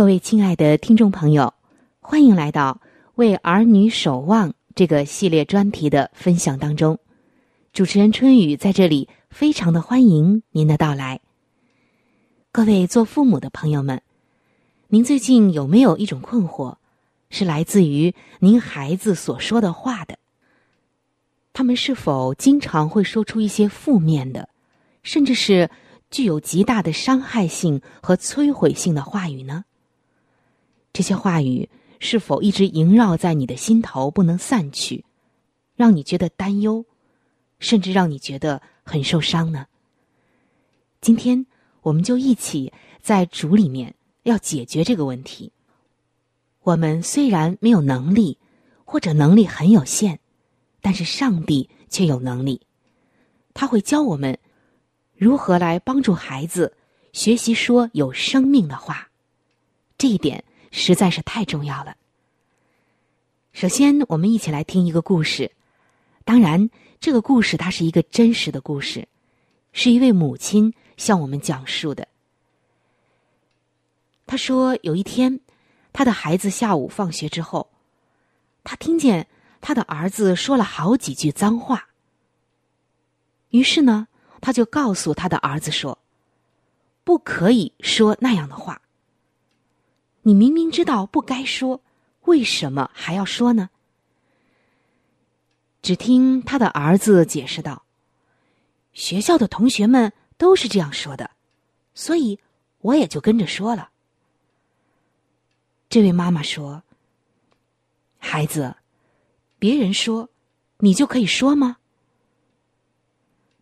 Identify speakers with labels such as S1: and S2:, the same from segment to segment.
S1: 各位亲爱的听众朋友，欢迎来到“为儿女守望”这个系列专题的分享当中。主持人春雨在这里非常的欢迎您的到来。各位做父母的朋友们，您最近有没有一种困惑，是来自于您孩子所说的话的？他们是否经常会说出一些负面的，甚至是具有极大的伤害性和摧毁性的话语呢？这些话语是否一直萦绕在你的心头不能散去，让你觉得担忧，甚至让你觉得很受伤呢？今天我们就一起在主里面要解决这个问题。我们虽然没有能力，或者能力很有限，但是上帝却有能力，他会教我们如何来帮助孩子学习说有生命的话。这一点。实在是太重要了。首先，我们一起来听一个故事。当然，这个故事它是一个真实的故事，是一位母亲向我们讲述的。他说，有一天，他的孩子下午放学之后，他听见他的儿子说了好几句脏话。于是呢，他就告诉他的儿子说：“不可以说那样的话。”你明明知道不该说，为什么还要说呢？只听他的儿子解释道：“学校的同学们都是这样说的，所以我也就跟着说了。”这位妈妈说：“孩子，别人说，你就可以说吗？”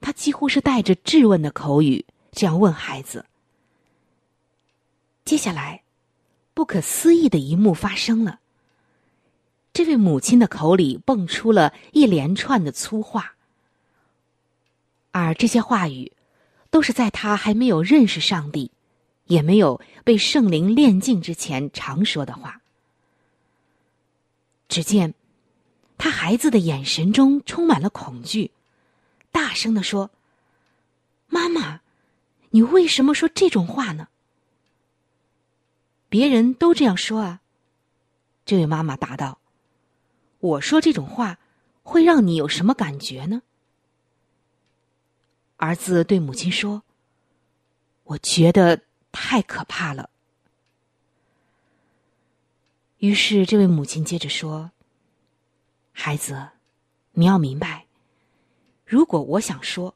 S1: 他几乎是带着质问的口语这样问孩子。接下来，不可思议的一幕发生了。这位母亲的口里蹦出了一连串的粗话，而这些话语，都是在他还没有认识上帝。也没有被圣灵炼净之前常说的话。只见他孩子的眼神中充满了恐惧，大声的说：“妈妈，你为什么说这种话呢？”别人都这样说啊。这位妈妈答道：“我说这种话会让你有什么感觉呢？”儿子对母亲说：“我觉得。”太可怕了。于是，这位母亲接着说：“孩子，你要明白，如果我想说，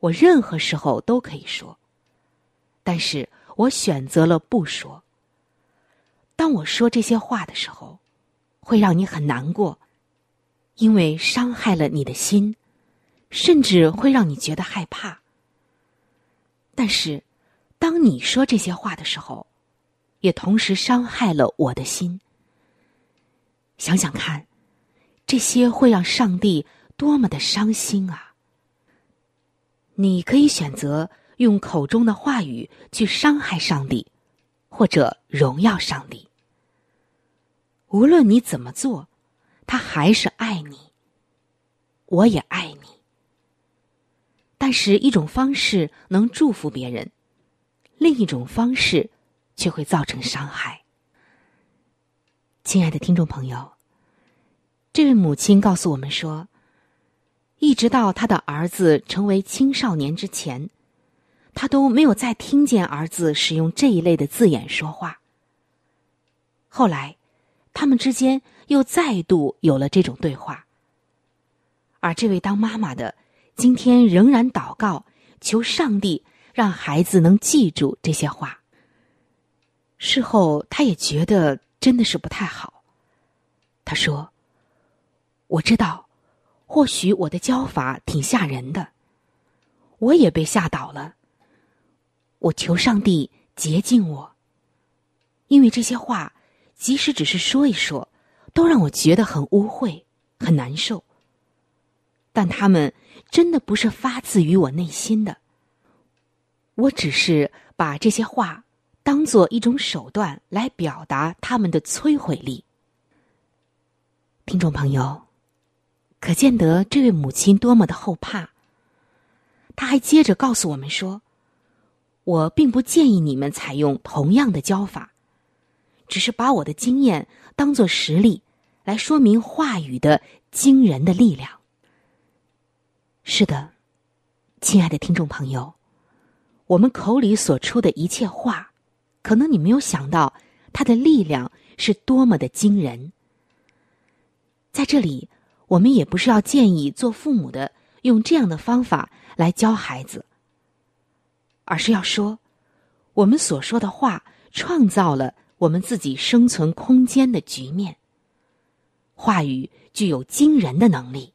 S1: 我任何时候都可以说，但是我选择了不说。当我说这些话的时候，会让你很难过，因为伤害了你的心，甚至会让你觉得害怕。但是。”当你说这些话的时候，也同时伤害了我的心。想想看，这些会让上帝多么的伤心啊！你可以选择用口中的话语去伤害上帝，或者荣耀上帝。无论你怎么做，他还是爱你，我也爱你。但是，一种方式能祝福别人。另一种方式，却会造成伤害。亲爱的听众朋友，这位母亲告诉我们说，一直到他的儿子成为青少年之前，他都没有再听见儿子使用这一类的字眼说话。后来，他们之间又再度有了这种对话，而这位当妈妈的今天仍然祷告，求上帝。让孩子能记住这些话。事后，他也觉得真的是不太好。他说：“我知道，或许我的教法挺吓人的，我也被吓倒了。我求上帝洁净我，因为这些话，即使只是说一说，都让我觉得很污秽、很难受。但他们真的不是发自于我内心的。”我只是把这些话当做一种手段来表达他们的摧毁力。听众朋友，可见得这位母亲多么的后怕。他还接着告诉我们说：“我并不建议你们采用同样的教法，只是把我的经验当做实例来说明话语的惊人的力量。”是的，亲爱的听众朋友。我们口里所出的一切话，可能你没有想到，它的力量是多么的惊人。在这里，我们也不是要建议做父母的用这样的方法来教孩子，而是要说，我们所说的话创造了我们自己生存空间的局面。话语具有惊人的能力，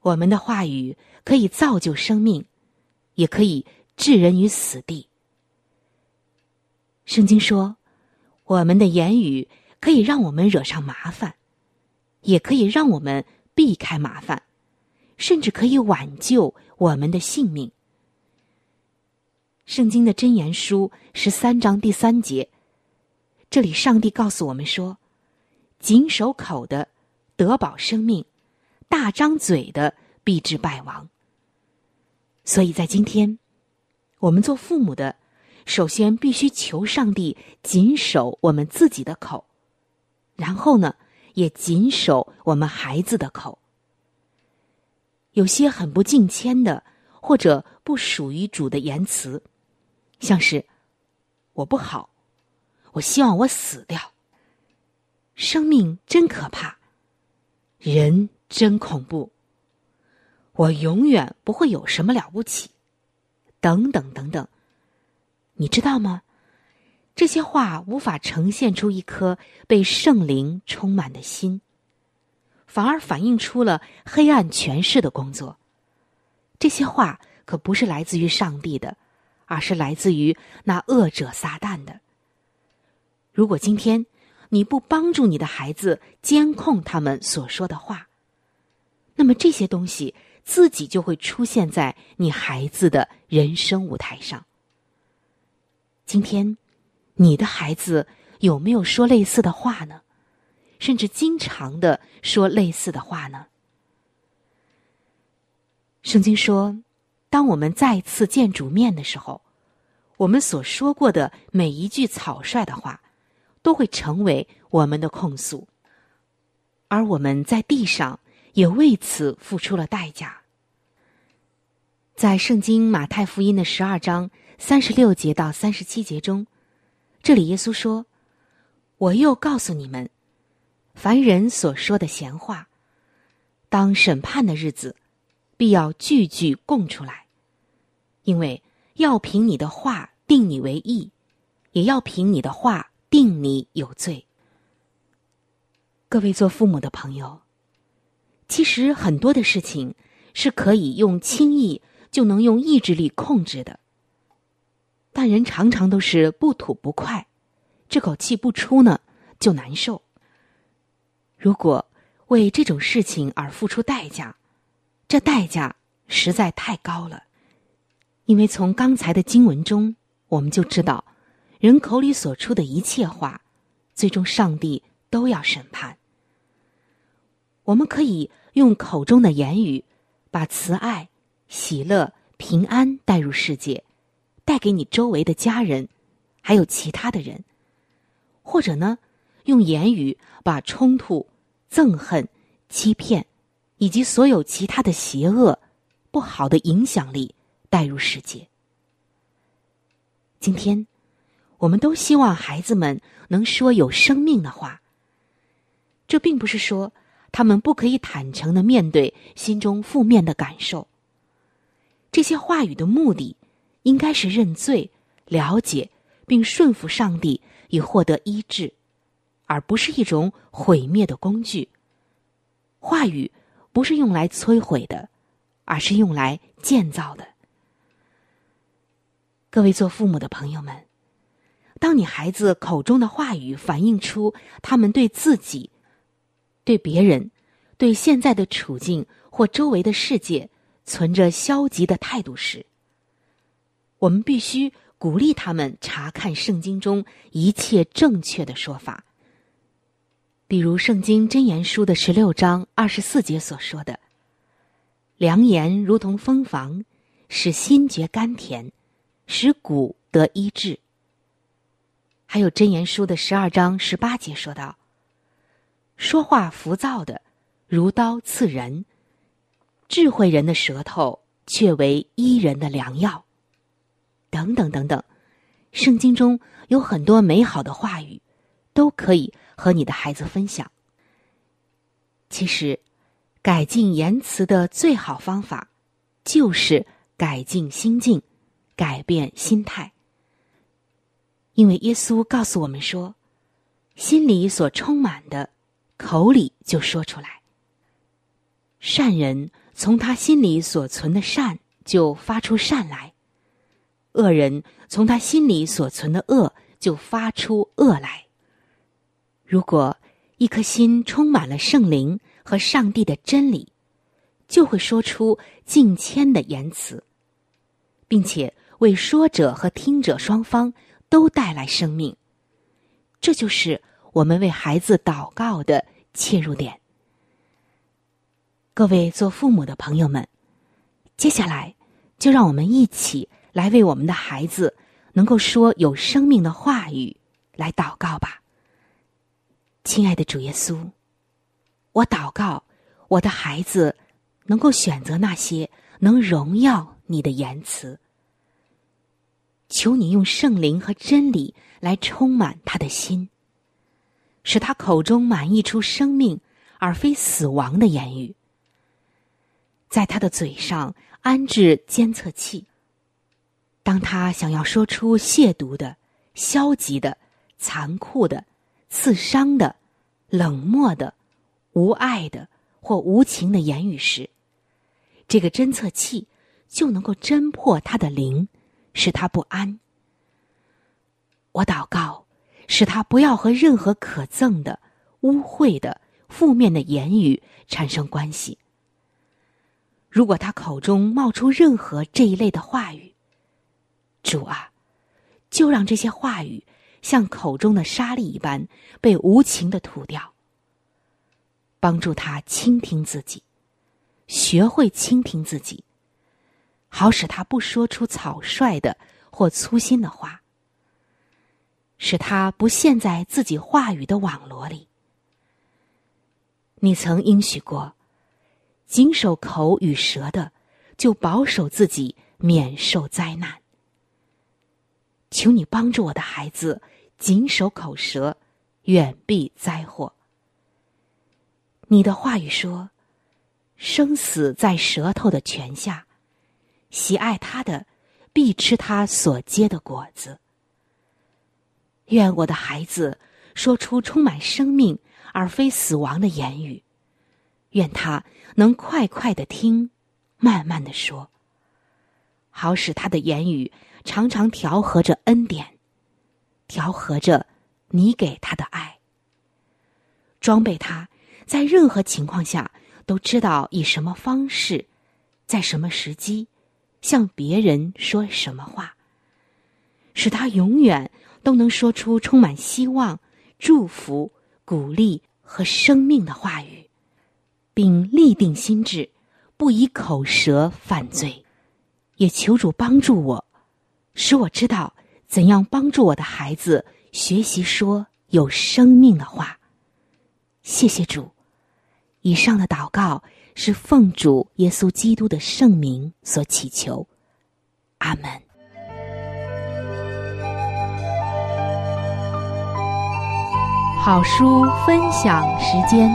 S1: 我们的话语可以造就生命。也可以置人于死地。圣经说，我们的言语可以让我们惹上麻烦，也可以让我们避开麻烦，甚至可以挽救我们的性命。圣经的箴言书十三章第三节，这里上帝告诉我们说：“谨守口的得保生命，大张嘴的必致败亡。”所以在今天，我们做父母的，首先必须求上帝谨守我们自己的口，然后呢，也谨守我们孩子的口。有些很不敬谦的，或者不属于主的言辞，像是“我不好”，“我希望我死掉”，“生命真可怕”，“人真恐怖”。我永远不会有什么了不起，等等等等，你知道吗？这些话无法呈现出一颗被圣灵充满的心，反而反映出了黑暗权势的工作。这些话可不是来自于上帝的，而是来自于那恶者撒旦的。如果今天你不帮助你的孩子监控他们所说的话，那么这些东西自己就会出现在你孩子的人生舞台上。今天。你的孩子有没有说类似的话呢？甚至经常的说类似的话呢？圣经说，当我们再次见主面的时候，我们所说过的每一句草率的话，都会成为我们的控诉，而我们在地上也为此付出了代价。在圣经马太福音的十二章三十六节到三十七节中。这里耶稣说：“我又告诉你们，凡人所说的闲话，当审判的日子，必要句句供出来，因为要凭你的话定你为义，也要凭你的话定你有罪。”各位做父母的朋友，其实很多的事情是可以用轻易就能用意志力控制的。但人常常都是不吐不快，这口气不出呢就难受。如果为这种事情而付出代价，这代价实在太高了。因为从刚才的经文中，我们就知道，人口里所出的一切话，最终上帝都要审判。我们可以用口中的言语，把慈爱、喜乐、平安带入世界。带给你周围的家人，还有其他的人，或者呢，用言语把冲突、憎恨、欺骗，以及所有其他的邪恶、不好的影响力带入世界。今天，我们都希望孩子们能说有生命的话。这并不是说他们不可以坦诚的面对心中负面的感受。这些话语的目的。应该是认罪、了解并顺服上帝，以获得医治，而不是一种毁灭的工具。话语不是用来摧毁的，而是用来建造的。各位做父母的朋友们，当你孩子口中的话语反映出他们对自己、对别人、对现在的处境或周围的世界存着消极的态度时，我们必须鼓励他们查看圣经中一切正确的说法，比如《圣经真言书》的十六章二十四节所说的：“良言如同蜂房，使心觉甘甜，使骨得医治。”还有《真言书》的十二章十八节说道：“说话浮躁的，如刀刺人；智慧人的舌头，却为医人的良药。”等等等等，圣经中有很多美好的话语，都可以和你的孩子分享。其实，改进言辞的最好方法，就是改进心境，改变心态。因为耶稣告诉我们说，心里所充满的，口里就说出来。善人从他心里所存的善，就发出善来。恶人从他心里所存的恶就发出恶来。如果一颗心充满了圣灵和上帝的真理，就会说出敬谦的言辞，并且为说者和听者双方都带来生命。这就是我们为孩子祷告的切入点。各位做父母的朋友们，接下来就让我们一起。来为我们的孩子能够说有生命的话语来祷告吧，亲爱的主耶稣，我祷告我的孩子能够选择那些能荣耀你的言辞。求你用圣灵和真理来充满他的心，使他口中满溢出生命而非死亡的言语，在他的嘴上安置监测器。当他想要说出亵渎的、消极的、残酷的、刺伤的、冷漠的、无爱的或无情的言语时，这个侦测器就能够侦破他的灵，使他不安。我祷告，使他不要和任何可憎的、污秽的、负面的言语产生关系。如果他口中冒出任何这一类的话语，主啊，就让这些话语像口中的沙粒一般被无情的吐掉。帮助他倾听自己，学会倾听自己，好使他不说出草率的或粗心的话。使他不陷在自己话语的网罗里。你曾应许过，谨守口与舌的，就保守自己免受灾难。求你帮助我的孩子谨守口舌，远避灾祸。你的话语说：“生死在舌头的泉下，喜爱他的，必吃他所结的果子。”愿我的孩子说出充满生命而非死亡的言语，愿他能快快的听，慢慢的说，好使他的言语常常调和着恩典，调和着你给他的爱，装备他在任何情况下都知道以什么方式，在什么时机向别人说什么话，使他永远。都能说出充满希望、祝福、鼓励和生命的话语，并立定心志，不以口舌犯罪。也求主帮助我，使我知道怎样帮助我的孩子学习说有生命的话。谢谢主。以上的祷告是奉主耶稣基督的圣名所祈求。阿门。好书分享时间。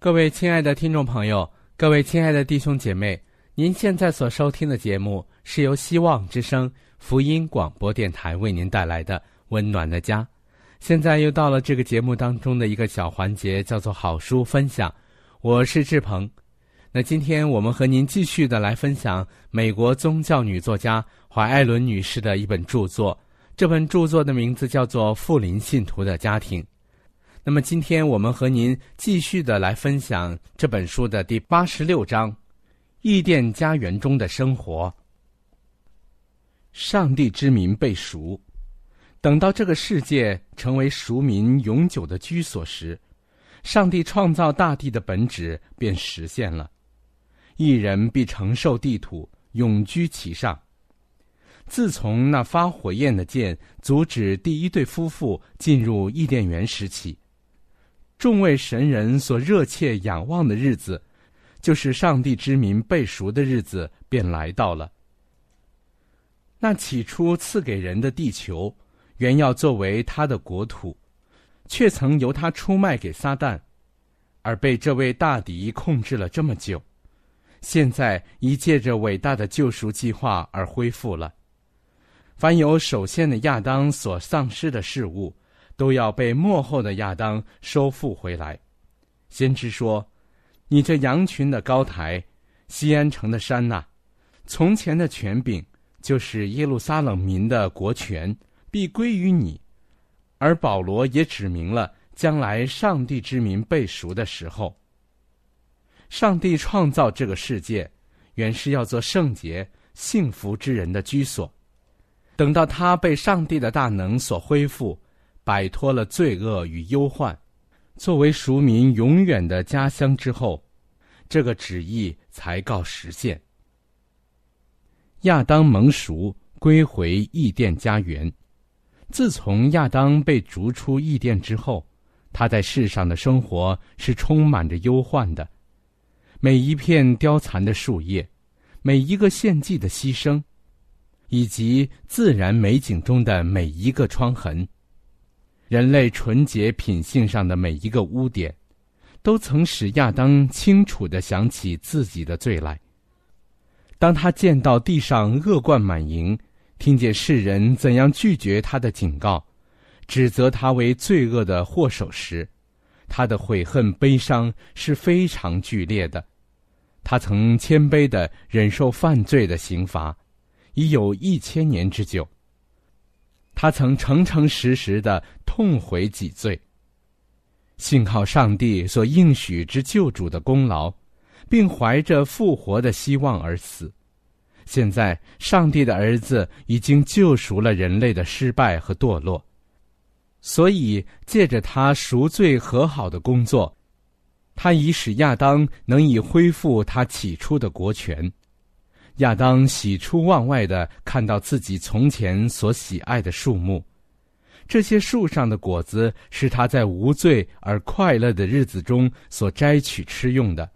S2: 各位亲爱的听众朋友，各位亲爱的弟兄姐妹，您现在所收听的节目是由希望之声福音广播电台为您带来的《温暖的家》。现在又到了这个节目当中的一个小环节，叫做好书分享。我是志鹏。那今天我们和您继续的来分享美国宗教女作家怀艾伦女士的一本著作，这本著作的名字叫做《富林信徒的家庭》。那么今天我们和您继续的来分享这本书的第八十六章《伊甸家园中的生活》。上帝之民被赎，等到这个世界成为赎民永久的居所时，上帝创造大地的本旨便实现了。一人必承受地土，永居其上。自从那发火焰的剑阻止第一对夫妇进入伊甸园时起，众位神人所热切仰望的日子，就是上帝之民被赎的日子，便来到了。那起初赐给人的地球，原要作为他的国土，却曾由他出卖给撒旦，而被这位大敌控制了这么久。现在已借着伟大的救赎计划而恢复了。凡有首先的亚当所丧失的事物，都要被幕后的亚当收复回来。先知说：“你这羊群的高台，西安城的山呐，从前的权柄，就是耶路撒冷民的国权，必归于你。”而保罗也指明了将来上帝之民被赎的时候。上帝创造这个世界，原是要做圣洁、幸福之人的居所。等到他被上帝的大能所恢复，摆脱了罪恶与忧患，作为赎民永远的家乡之后，这个旨意才告实现。亚当蒙赎，归回异殿家园。自从亚当被逐出异殿之后，他在世上的生活是充满着忧患的。每一片凋残的树叶，每一个献祭的牺牲，以及自然美景中的每一个疮痕，人类纯洁品性上的每一个污点，都曾使亚当清楚的想起自己的罪来。当他见到地上恶贯满盈，听见世人怎样拒绝他的警告，指责他为罪恶的祸首时，他的悔恨悲伤是非常剧烈的。他曾谦卑的忍受犯罪的刑罚，已有一千年之久。他曾诚诚实实的痛悔己罪。信靠上帝所应许之救主的功劳，并怀着复活的希望而死。现在，上帝的儿子已经救赎了人类的失败和堕落，所以借着他赎罪和好的工作，他已使亚当能以恢复他起初的国权。亚当喜出望外的看到自己从前所喜爱的树木。这些树上的果子是他在无罪而快乐的日子中所摘取吃用的。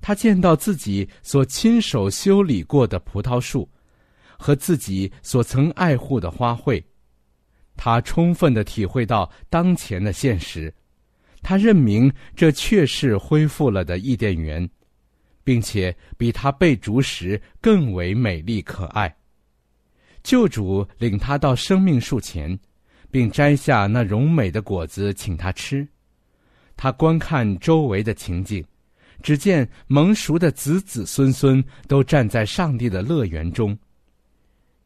S2: 他见到自己所亲手修理过的葡萄树，和自己所曾爱护的花卉，他充分的体会到当前的现实。他认明这确是恢复了的伊甸园，并且比他被逐时更为美丽可爱。救主领他到生命树前，并摘下那荣美的果子，请他吃。他观看周围的情景，只见蒙熟的子子孙孙都站在上帝的乐园中。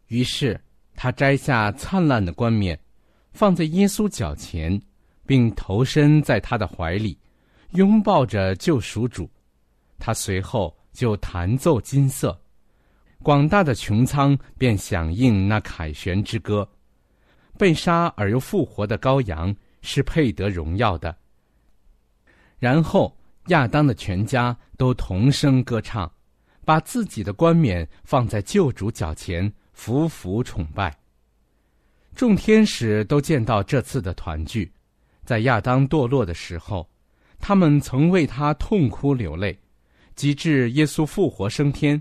S2: 于是他摘下灿烂的冠冕，放在耶稣脚前，并投身在他的怀里，拥抱着救赎主。他随后就弹奏金色。广大的穹苍便响应那凯旋之歌，被杀而又复活的羔羊是配得荣耀的。然后亚当的全家都同声歌唱，把自己的冠冕放在救主脚前，服服崇拜。众天使都见到这次的团聚，在亚当堕落的时候，他们曾为他痛哭流泪，及至耶稣复活升天。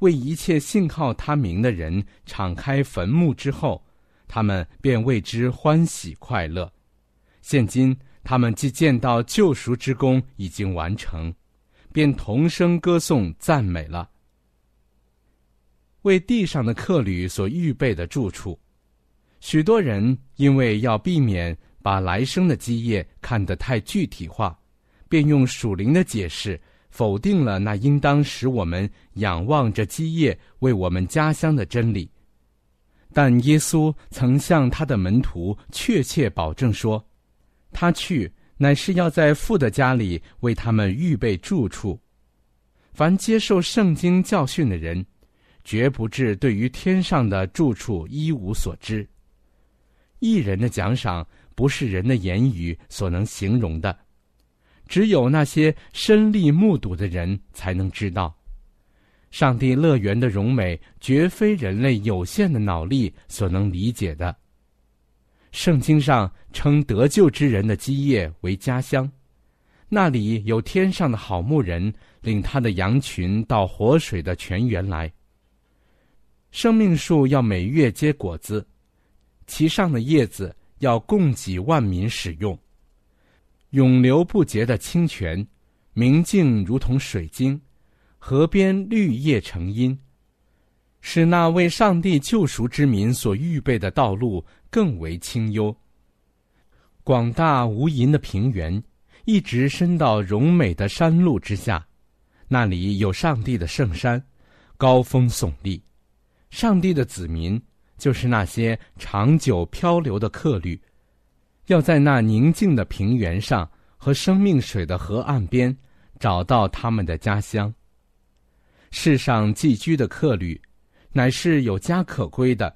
S2: 为一切信靠他名的人敞开坟墓之后，他们便为之欢喜快乐。现今他们既见到救赎之功已经完成，便同声歌颂赞美了。为地上的客旅所预备的住处，许多人因为要避免把来生的基业看得太具体化，便用属灵的解释。否定了那应当使我们仰望着基业为我们家乡的真理，但耶稣曾向他的门徒确切保证说：“他去乃是要在父的家里为他们预备住处。凡接受圣经教训的人，绝不至对于天上的住处一无所知。一人的奖赏不是人的言语所能形容的。”只有那些身历目睹的人才能知道，上帝乐园的荣美绝非人类有限的脑力所能理解的。圣经上称得救之人的基业为家乡，那里有天上的好牧人领他的羊群到活水的泉源来。生命树要每月结果子，其上的叶子要供给万民使用。永流不竭的清泉，明净如同水晶；河边绿叶成荫，使那为上帝救赎之民所预备的道路更为清幽。广大无垠的平原，一直伸到荣美的山路之下，那里有上帝的圣山，高峰耸立。上帝的子民，就是那些长久漂流的客旅。要在那宁静的平原上和生命水的河岸边，找到他们的家乡。世上寄居的客旅，乃是有家可归的。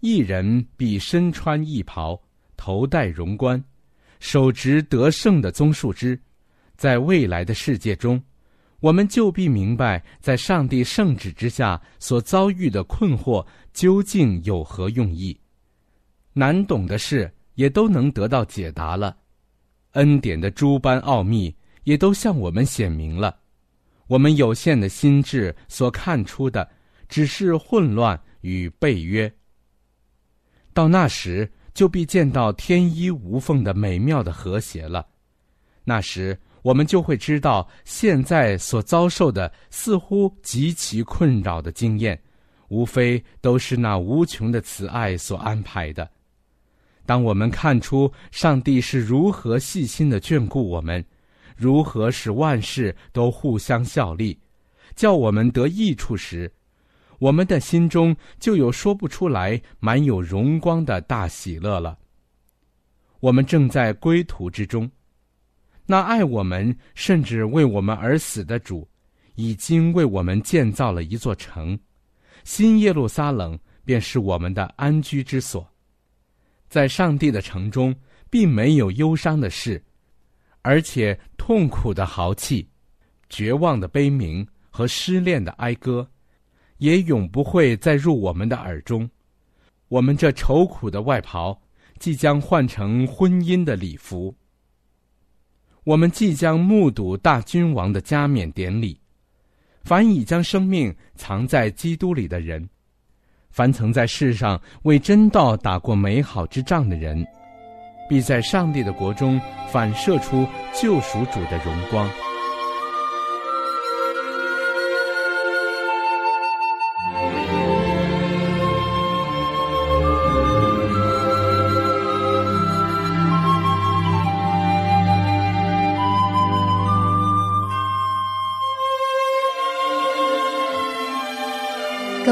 S2: 一人必身穿义袍，头戴荣冠，手执得胜的棕树枝。在未来的世界中，我们就必明白，在上帝圣旨之下所遭遇的困惑究竟有何用意。难懂的是。也都能得到解答了，恩典的诸般奥秘也都向我们显明了。我们有限的心智所看出的，只是混乱与背约。到那时，就必见到天衣无缝的美妙的和谐了。那时，我们就会知道，现在所遭受的似乎极其困扰的经验，无非都是那无穷的慈爱所安排的。当我们看出上帝是如何细心的眷顾我们，如何使万事都互相效力，叫我们得益处时，我们的心中就有说不出来、满有荣光的大喜乐了。我们正在归途之中，那爱我们甚至为我们而死的主，已经为我们建造了一座城，新耶路撒冷便是我们的安居之所。在上帝的城中，并没有忧伤的事，而且痛苦的豪气、绝望的悲鸣和失恋的哀歌，也永不会再入我们的耳中。我们这愁苦的外袍。即将换成婚姻的礼服。我们即将目睹大君王的加冕典礼。凡已将生命藏在基督里的人，凡曾在世上为真道打过美好之仗的人，必在上帝的国中反射出救赎主的荣光。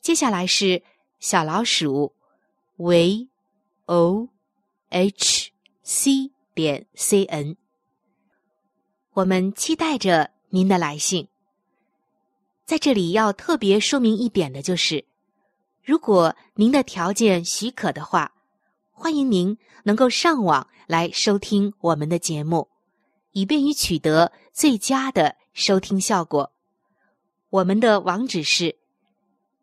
S1: 接下来是小老鼠，v o h c 点 c n。我们期待着您的来信。在这里要特别说明一点的就是，如果您的条件许可的话，欢迎您能够上网来收听我们的节目，以便于取得最佳的收听效果。我们的网址是。